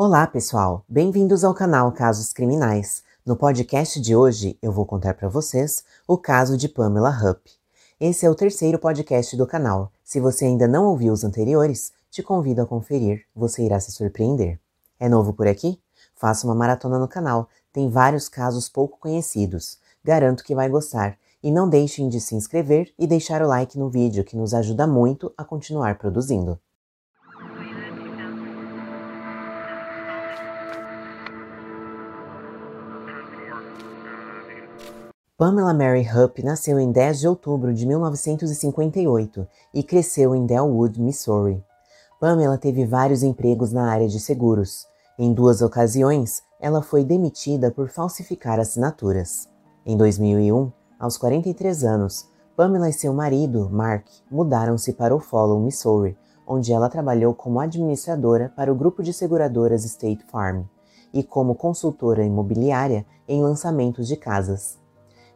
Olá, pessoal! Bem-vindos ao canal Casos Criminais. No podcast de hoje, eu vou contar para vocês o caso de Pamela Hupp. Esse é o terceiro podcast do canal. Se você ainda não ouviu os anteriores, te convido a conferir, você irá se surpreender. É novo por aqui? Faça uma maratona no canal, tem vários casos pouco conhecidos. Garanto que vai gostar. E não deixem de se inscrever e deixar o like no vídeo, que nos ajuda muito a continuar produzindo. Pamela Mary Hupp nasceu em 10 de outubro de 1958 e cresceu em Delwood, Missouri. Pamela teve vários empregos na área de seguros. Em duas ocasiões, ela foi demitida por falsificar assinaturas. Em 2001, aos 43 anos, Pamela e seu marido, Mark, mudaram-se para o Follow, Missouri, onde ela trabalhou como administradora para o grupo de seguradoras State Farm e como consultora imobiliária em lançamentos de casas.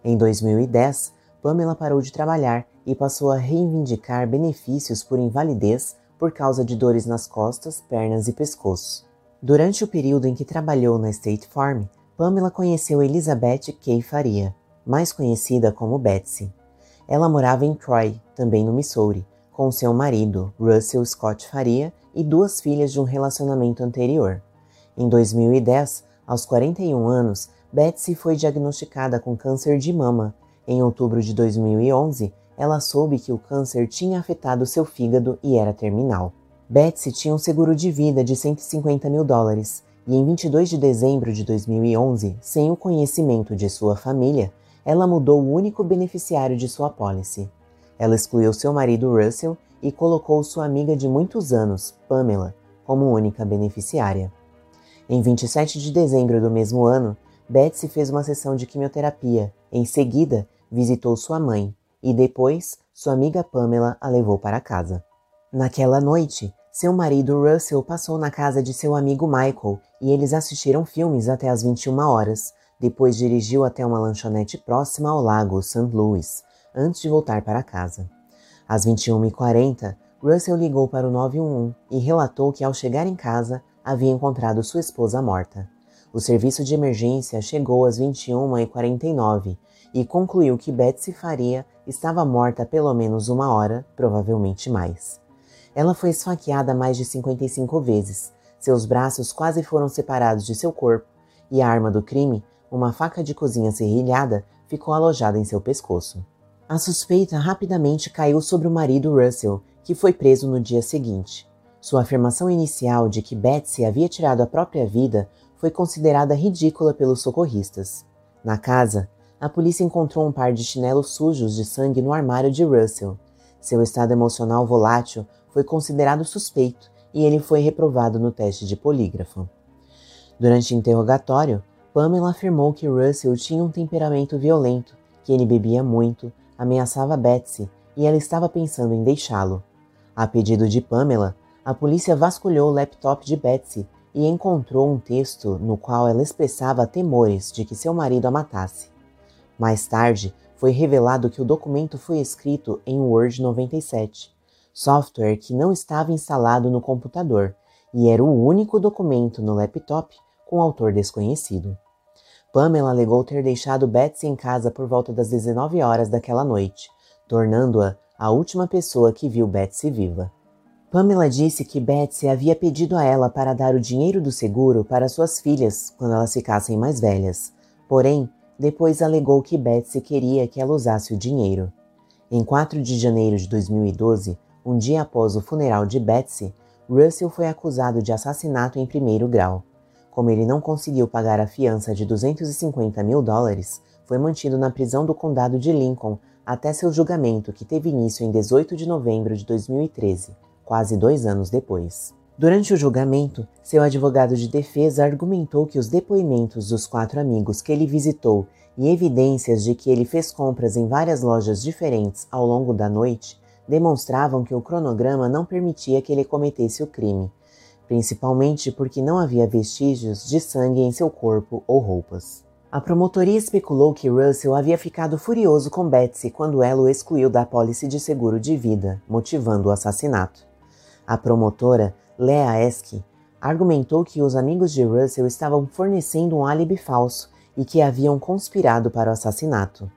Em 2010, Pamela parou de trabalhar e passou a reivindicar benefícios por invalidez por causa de dores nas costas, pernas e pescoço. Durante o período em que trabalhou na State Farm, Pamela conheceu Elizabeth Kay Faria, mais conhecida como Betsy. Ela morava em Troy, também no Missouri, com seu marido, Russell Scott Faria, e duas filhas de um relacionamento anterior. Em 2010, aos 41 anos, Betsy foi diagnosticada com câncer de mama. Em outubro de 2011, ela soube que o câncer tinha afetado seu fígado e era terminal. Betsy tinha um seguro de vida de 150 mil dólares e em 22 de dezembro de 2011, sem o conhecimento de sua família, ela mudou o único beneficiário de sua pólice. Ela excluiu seu marido Russell e colocou sua amiga de muitos anos, Pamela, como única beneficiária. Em 27 de dezembro do mesmo ano, Betsy fez uma sessão de quimioterapia. Em seguida, visitou sua mãe e depois sua amiga Pamela a levou para casa. Naquela noite, seu marido Russell passou na casa de seu amigo Michael e eles assistiram filmes até as 21 horas, depois dirigiu até uma lanchonete próxima ao lago St. Louis, antes de voltar para casa. Às 21h40, Russell ligou para o 911 e relatou que ao chegar em casa havia encontrado sua esposa morta. O serviço de emergência chegou às 21h49 e concluiu que Betsy Faria estava morta pelo menos uma hora, provavelmente mais. Ela foi esfaqueada mais de 55 vezes, seus braços quase foram separados de seu corpo e a arma do crime uma faca de cozinha serrilhada ficou alojada em seu pescoço. A suspeita rapidamente caiu sobre o marido Russell, que foi preso no dia seguinte. Sua afirmação inicial de que Betsy havia tirado a própria vida foi considerada ridícula pelos socorristas. Na casa, a polícia encontrou um par de chinelos sujos de sangue no armário de Russell. Seu estado emocional volátil foi considerado suspeito e ele foi reprovado no teste de polígrafo. Durante o interrogatório, Pamela afirmou que Russell tinha um temperamento violento, que ele bebia muito, ameaçava Betsy e ela estava pensando em deixá-lo. A pedido de Pamela, a polícia vasculhou o laptop de Betsy e encontrou um texto no qual ela expressava temores de que seu marido a matasse. Mais tarde, foi revelado que o documento foi escrito em Word 97, software que não estava instalado no computador e era o único documento no laptop com autor desconhecido. Pamela alegou ter deixado Betsy em casa por volta das 19 horas daquela noite, tornando-a a última pessoa que viu Betsy viva. Pamela disse que Betsy havia pedido a ela para dar o dinheiro do seguro para suas filhas quando elas ficassem mais velhas. Porém, depois alegou que Betsy queria que ela usasse o dinheiro. Em 4 de janeiro de 2012, um dia após o funeral de Betsy, Russell foi acusado de assassinato em primeiro grau. Como ele não conseguiu pagar a fiança de 250 mil dólares, foi mantido na prisão do condado de Lincoln até seu julgamento, que teve início em 18 de novembro de 2013, quase dois anos depois. Durante o julgamento, seu advogado de defesa argumentou que os depoimentos dos quatro amigos que ele visitou e evidências de que ele fez compras em várias lojas diferentes ao longo da noite demonstravam que o cronograma não permitia que ele cometesse o crime principalmente porque não havia vestígios de sangue em seu corpo ou roupas. A promotoria especulou que Russell havia ficado furioso com Betsy quando ela o excluiu da pólice de seguro de vida, motivando o assassinato. A promotora, Lea Esky, argumentou que os amigos de Russell estavam fornecendo um álibi falso e que haviam conspirado para o assassinato.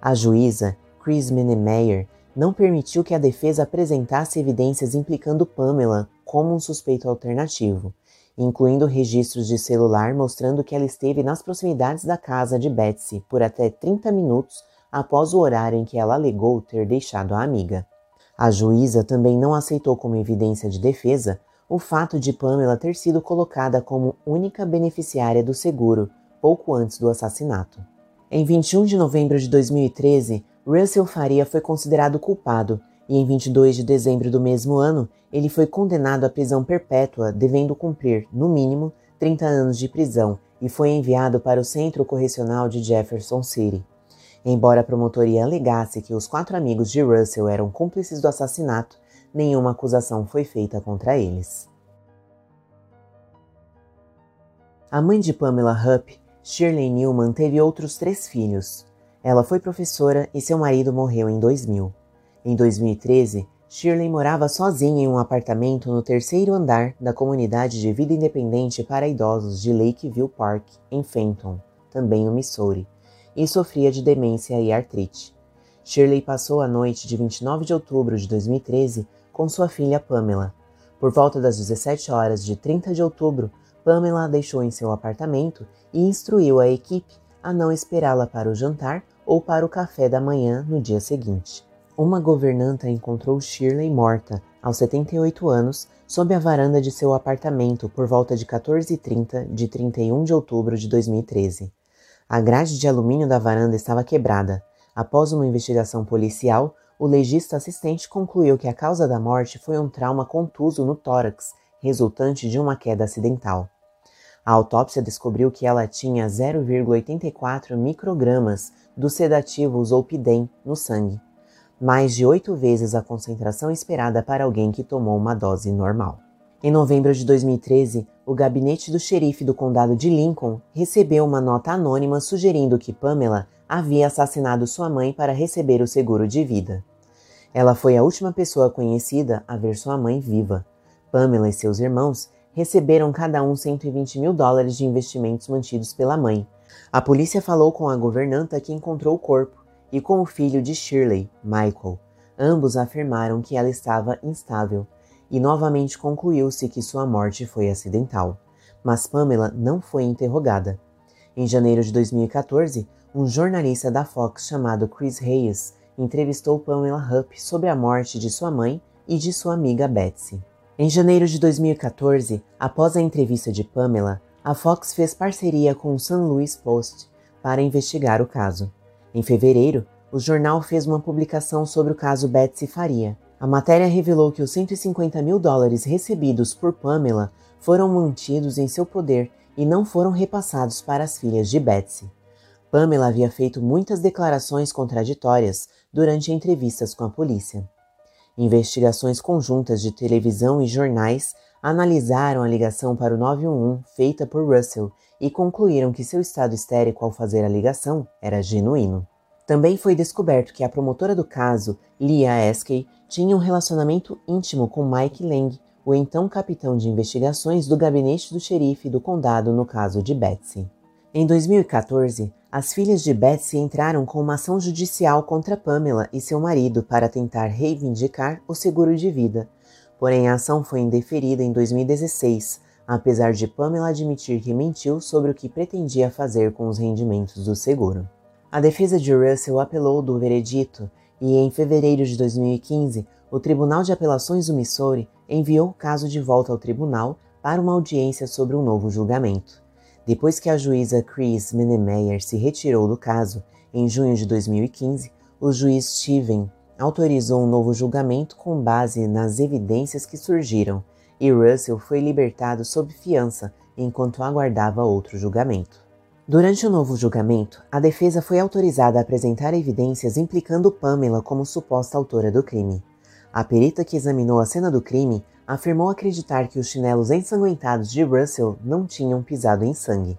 A juíza, Chris Menemeyer, não permitiu que a defesa apresentasse evidências implicando Pamela como um suspeito alternativo, incluindo registros de celular mostrando que ela esteve nas proximidades da casa de Betsy por até 30 minutos após o horário em que ela alegou ter deixado a amiga. A juíza também não aceitou como evidência de defesa o fato de Pamela ter sido colocada como única beneficiária do seguro pouco antes do assassinato. Em 21 de novembro de 2013, Russell Faria foi considerado culpado e em 22 de dezembro do mesmo ano, ele foi condenado à prisão perpétua, devendo cumprir, no mínimo, 30 anos de prisão e foi enviado para o Centro Correcional de Jefferson City. Embora a promotoria alegasse que os quatro amigos de Russell eram cúmplices do assassinato, nenhuma acusação foi feita contra eles. A mãe de Pamela Hupp, Shirley Newman, teve outros três filhos. Ela foi professora e seu marido morreu em 2000. Em 2013, Shirley morava sozinha em um apartamento no terceiro andar da comunidade de vida independente para idosos de Lakeview Park, em Fenton, também no Missouri, e sofria de demência e artrite. Shirley passou a noite de 29 de outubro de 2013 com sua filha Pamela. Por volta das 17 horas de 30 de outubro, Pamela a deixou em seu apartamento e instruiu a equipe a não esperá-la para o jantar ou para o café da manhã no dia seguinte. Uma governanta encontrou Shirley morta, aos 78 anos, sob a varanda de seu apartamento por volta de 14h30 de 31 de outubro de 2013. A grade de alumínio da varanda estava quebrada. Após uma investigação policial, o legista assistente concluiu que a causa da morte foi um trauma contuso no tórax, resultante de uma queda acidental. A autópsia descobriu que ela tinha 0,84 microgramas do sedativo Zolpidem no sangue, mais de oito vezes a concentração esperada para alguém que tomou uma dose normal. Em novembro de 2013, o gabinete do xerife do condado de Lincoln recebeu uma nota anônima sugerindo que Pamela havia assassinado sua mãe para receber o seguro de vida. Ela foi a última pessoa conhecida a ver sua mãe viva. Pamela e seus irmãos receberam cada um 120 mil dólares de investimentos mantidos pela mãe. A polícia falou com a governanta que encontrou o corpo e com o filho de Shirley, Michael. Ambos afirmaram que ela estava instável e novamente concluiu-se que sua morte foi acidental. Mas Pamela não foi interrogada. Em janeiro de 2014, um jornalista da Fox chamado Chris Hayes entrevistou Pamela Hupp sobre a morte de sua mãe e de sua amiga Betsy. Em janeiro de 2014, após a entrevista de Pamela, a Fox fez parceria com o St. Louis Post para investigar o caso. Em fevereiro, o jornal fez uma publicação sobre o caso Betsy Faria. A matéria revelou que os 150 mil dólares recebidos por Pamela foram mantidos em seu poder e não foram repassados para as filhas de Betsy. Pamela havia feito muitas declarações contraditórias durante entrevistas com a polícia. Investigações conjuntas de televisão e jornais analisaram a ligação para o 911 feita por Russell e concluíram que seu estado histérico ao fazer a ligação era genuíno. Também foi descoberto que a promotora do caso, Leah Eskey, tinha um relacionamento íntimo com Mike Lang, o então capitão de investigações do gabinete do xerife do condado no caso de Betsy. Em 2014, as filhas de Betsy entraram com uma ação judicial contra Pamela e seu marido para tentar reivindicar o seguro de vida. Porém, a ação foi indeferida em 2016, apesar de Pamela admitir que mentiu sobre o que pretendia fazer com os rendimentos do seguro. A defesa de Russell apelou do veredito e, em fevereiro de 2015, o Tribunal de Apelações do Missouri enviou o caso de volta ao tribunal para uma audiência sobre um novo julgamento. Depois que a juíza Chris Menemeyer se retirou do caso, em junho de 2015, o juiz Steven autorizou um novo julgamento com base nas evidências que surgiram e Russell foi libertado sob fiança enquanto aguardava outro julgamento. Durante o novo julgamento, a defesa foi autorizada a apresentar evidências implicando Pamela como suposta autora do crime. A perita que examinou a cena do crime afirmou acreditar que os chinelos ensanguentados de Russell não tinham pisado em sangue.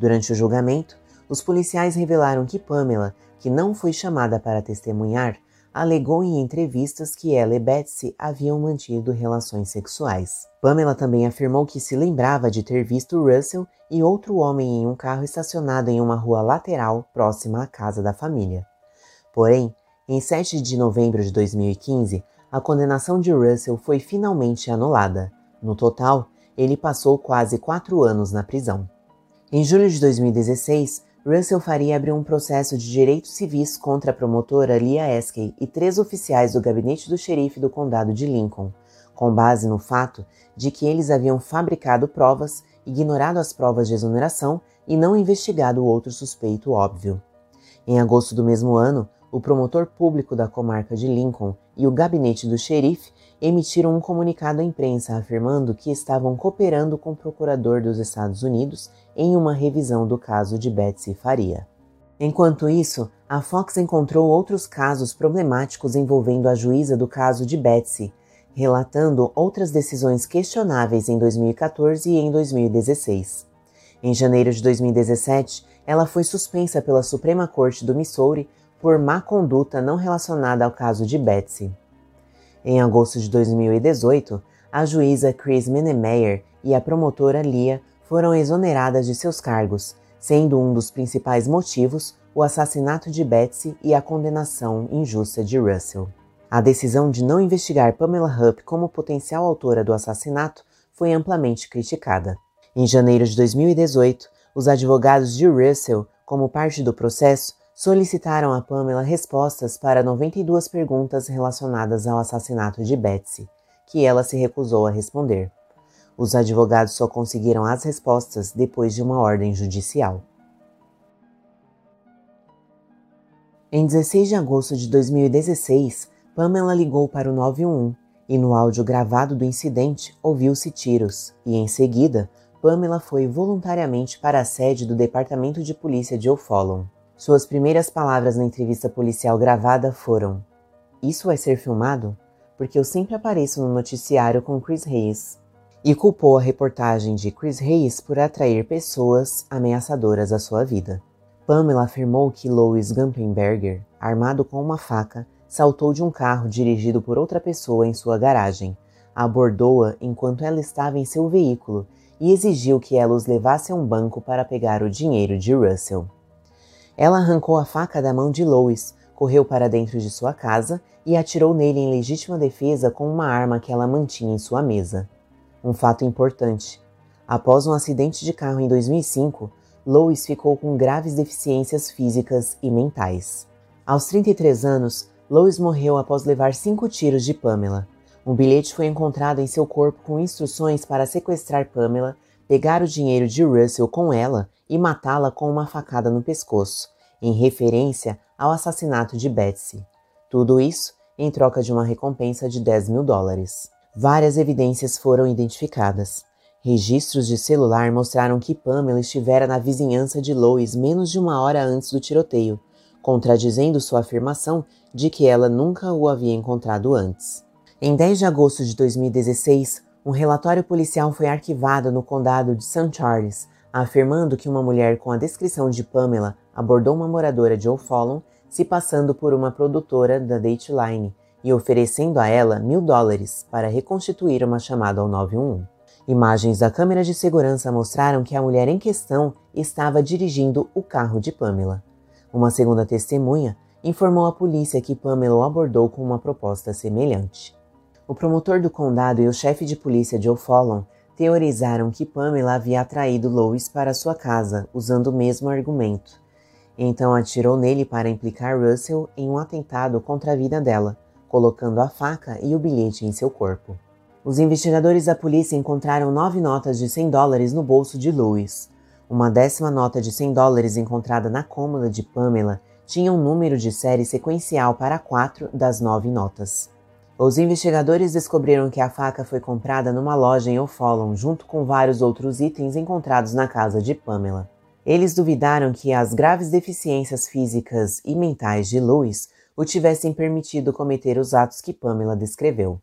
Durante o julgamento, os policiais revelaram que Pamela, que não foi chamada para testemunhar, alegou em entrevistas que ela e Betsy haviam mantido relações sexuais. Pamela também afirmou que se lembrava de ter visto Russell e outro homem em um carro estacionado em uma rua lateral próxima à casa da família. Porém, em 7 de novembro de 2015, a condenação de Russell foi finalmente anulada. No total, ele passou quase quatro anos na prisão. Em julho de 2016, Russell faria abriu um processo de direitos civis contra a promotora Leah Eskey e três oficiais do gabinete do xerife do condado de Lincoln, com base no fato de que eles haviam fabricado provas, ignorado as provas de exoneração e não investigado o outro suspeito óbvio. Em agosto do mesmo ano, o promotor público da comarca de Lincoln e o gabinete do xerife emitiram um comunicado à imprensa afirmando que estavam cooperando com o procurador dos Estados Unidos em uma revisão do caso de Betsy Faria. Enquanto isso, a Fox encontrou outros casos problemáticos envolvendo a juíza do caso de Betsy, relatando outras decisões questionáveis em 2014 e em 2016. Em janeiro de 2017, ela foi suspensa pela Suprema Corte do Missouri por má conduta não relacionada ao caso de Betsy. Em agosto de 2018, a juíza Chris Menemeyer e a promotora Lia foram exoneradas de seus cargos, sendo um dos principais motivos o assassinato de Betsy e a condenação injusta de Russell. A decisão de não investigar Pamela Hupp como potencial autora do assassinato foi amplamente criticada. Em janeiro de 2018, os advogados de Russell, como parte do processo, solicitaram a Pamela respostas para 92 perguntas relacionadas ao assassinato de Betsy, que ela se recusou a responder. Os advogados só conseguiram as respostas depois de uma ordem judicial. Em 16 de agosto de 2016, Pamela ligou para o 911 e no áudio gravado do incidente ouviu-se tiros, e em seguida, Pamela foi voluntariamente para a sede do Departamento de Polícia de O'Fallon. Suas primeiras palavras na entrevista policial gravada foram: Isso vai ser filmado? Porque eu sempre apareço no noticiário com Chris Hayes. E culpou a reportagem de Chris Hayes por atrair pessoas ameaçadoras à sua vida. Pamela afirmou que Lois Gumpenberger, armado com uma faca, saltou de um carro dirigido por outra pessoa em sua garagem, abordou-a enquanto ela estava em seu veículo e exigiu que ela os levasse a um banco para pegar o dinheiro de Russell. Ela arrancou a faca da mão de Lois, correu para dentro de sua casa e atirou nele em legítima defesa com uma arma que ela mantinha em sua mesa. Um fato importante. Após um acidente de carro em 2005, Lois ficou com graves deficiências físicas e mentais. Aos 33 anos, Lois morreu após levar cinco tiros de Pamela. Um bilhete foi encontrado em seu corpo com instruções para sequestrar Pamela, pegar o dinheiro de Russell com ela e matá-la com uma facada no pescoço, em referência ao assassinato de Betsy. Tudo isso em troca de uma recompensa de 10 mil dólares. Várias evidências foram identificadas. Registros de celular mostraram que Pamela estivera na vizinhança de Lois menos de uma hora antes do tiroteio, contradizendo sua afirmação de que ela nunca o havia encontrado antes. Em 10 de agosto de 2016, um relatório policial foi arquivado no condado de St. Charles, afirmando que uma mulher com a descrição de Pamela abordou uma moradora de O'Fallon se passando por uma produtora da Dateline e oferecendo a ela mil dólares para reconstituir uma chamada ao 911. Imagens da câmera de segurança mostraram que a mulher em questão estava dirigindo o carro de Pamela. Uma segunda testemunha informou à polícia que Pamela o abordou com uma proposta semelhante. O promotor do condado e o chefe de polícia de O'Fallon teorizaram que Pamela havia atraído Lois para sua casa usando o mesmo argumento. Então atirou nele para implicar Russell em um atentado contra a vida dela, colocando a faca e o bilhete em seu corpo. Os investigadores da polícia encontraram nove notas de 100 dólares no bolso de Lois. Uma décima nota de 100 dólares encontrada na cômoda de Pamela tinha um número de série sequencial para quatro das nove notas. Os investigadores descobriram que a faca foi comprada numa loja em O'Fallon junto com vários outros itens encontrados na casa de Pamela. Eles duvidaram que as graves deficiências físicas e mentais de Louis o tivessem permitido cometer os atos que Pamela descreveu.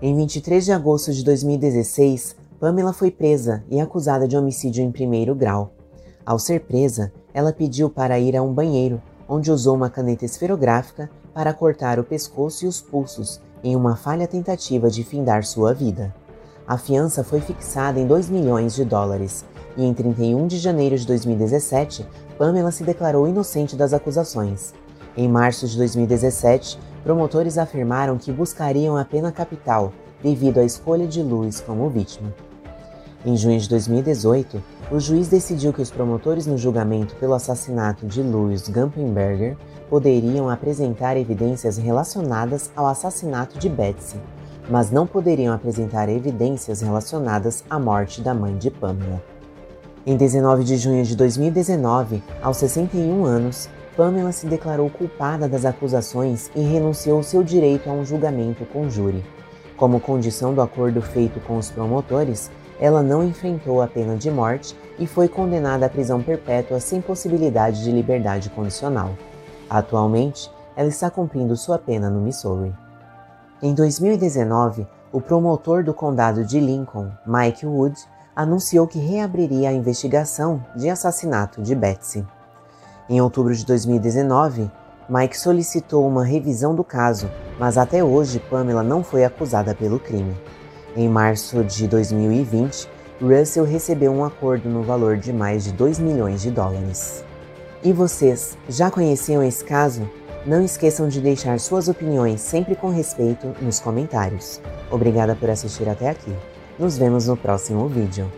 Em 23 de agosto de 2016, Pamela foi presa e acusada de homicídio em primeiro grau. Ao ser presa, ela pediu para ir a um banheiro onde usou uma caneta esferográfica para cortar o pescoço e os pulsos em uma falha tentativa de findar sua vida. A fiança foi fixada em 2 milhões de dólares e em 31 de janeiro de 2017, Pamela se declarou inocente das acusações. Em março de 2017, promotores afirmaram que buscariam a pena capital devido à escolha de Lewis como vítima. Em junho de 2018, o juiz decidiu que os promotores no julgamento pelo assassinato de Louis Gumpenberger poderiam apresentar evidências relacionadas ao assassinato de Betsy, mas não poderiam apresentar evidências relacionadas à morte da mãe de Pamela. Em 19 de junho de 2019, aos 61 anos, Pamela se declarou culpada das acusações e renunciou seu direito a um julgamento com júri. Como condição do acordo feito com os promotores, ela não enfrentou a pena de morte e foi condenada à prisão perpétua sem possibilidade de liberdade condicional. Atualmente, ela está cumprindo sua pena no Missouri. Em 2019, o promotor do condado de Lincoln, Mike Wood, anunciou que reabriria a investigação de assassinato de Betsy. Em outubro de 2019, Mike solicitou uma revisão do caso, mas até hoje Pamela não foi acusada pelo crime. Em março de 2020, Russell recebeu um acordo no valor de mais de 2 milhões de dólares. E vocês, já conheciam esse caso? Não esqueçam de deixar suas opiniões sempre com respeito nos comentários. Obrigada por assistir até aqui. Nos vemos no próximo vídeo.